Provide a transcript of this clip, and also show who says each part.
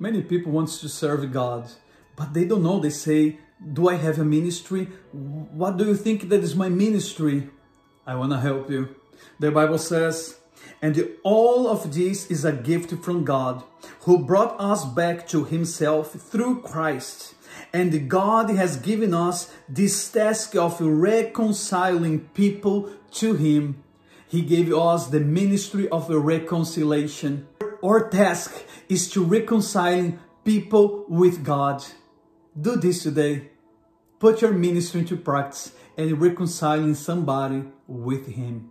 Speaker 1: Many people want to serve God, but they don't know. They say, do I have a ministry? What do you think that is my ministry? I want to help you. The Bible says, and all of this is a gift from God, who brought us back to himself through Christ. And God has given us this task of reconciling people to him. He gave us the ministry of reconciliation. Our task is to reconcile people with God. Do this today. Put your ministry into practice and reconciling somebody with him.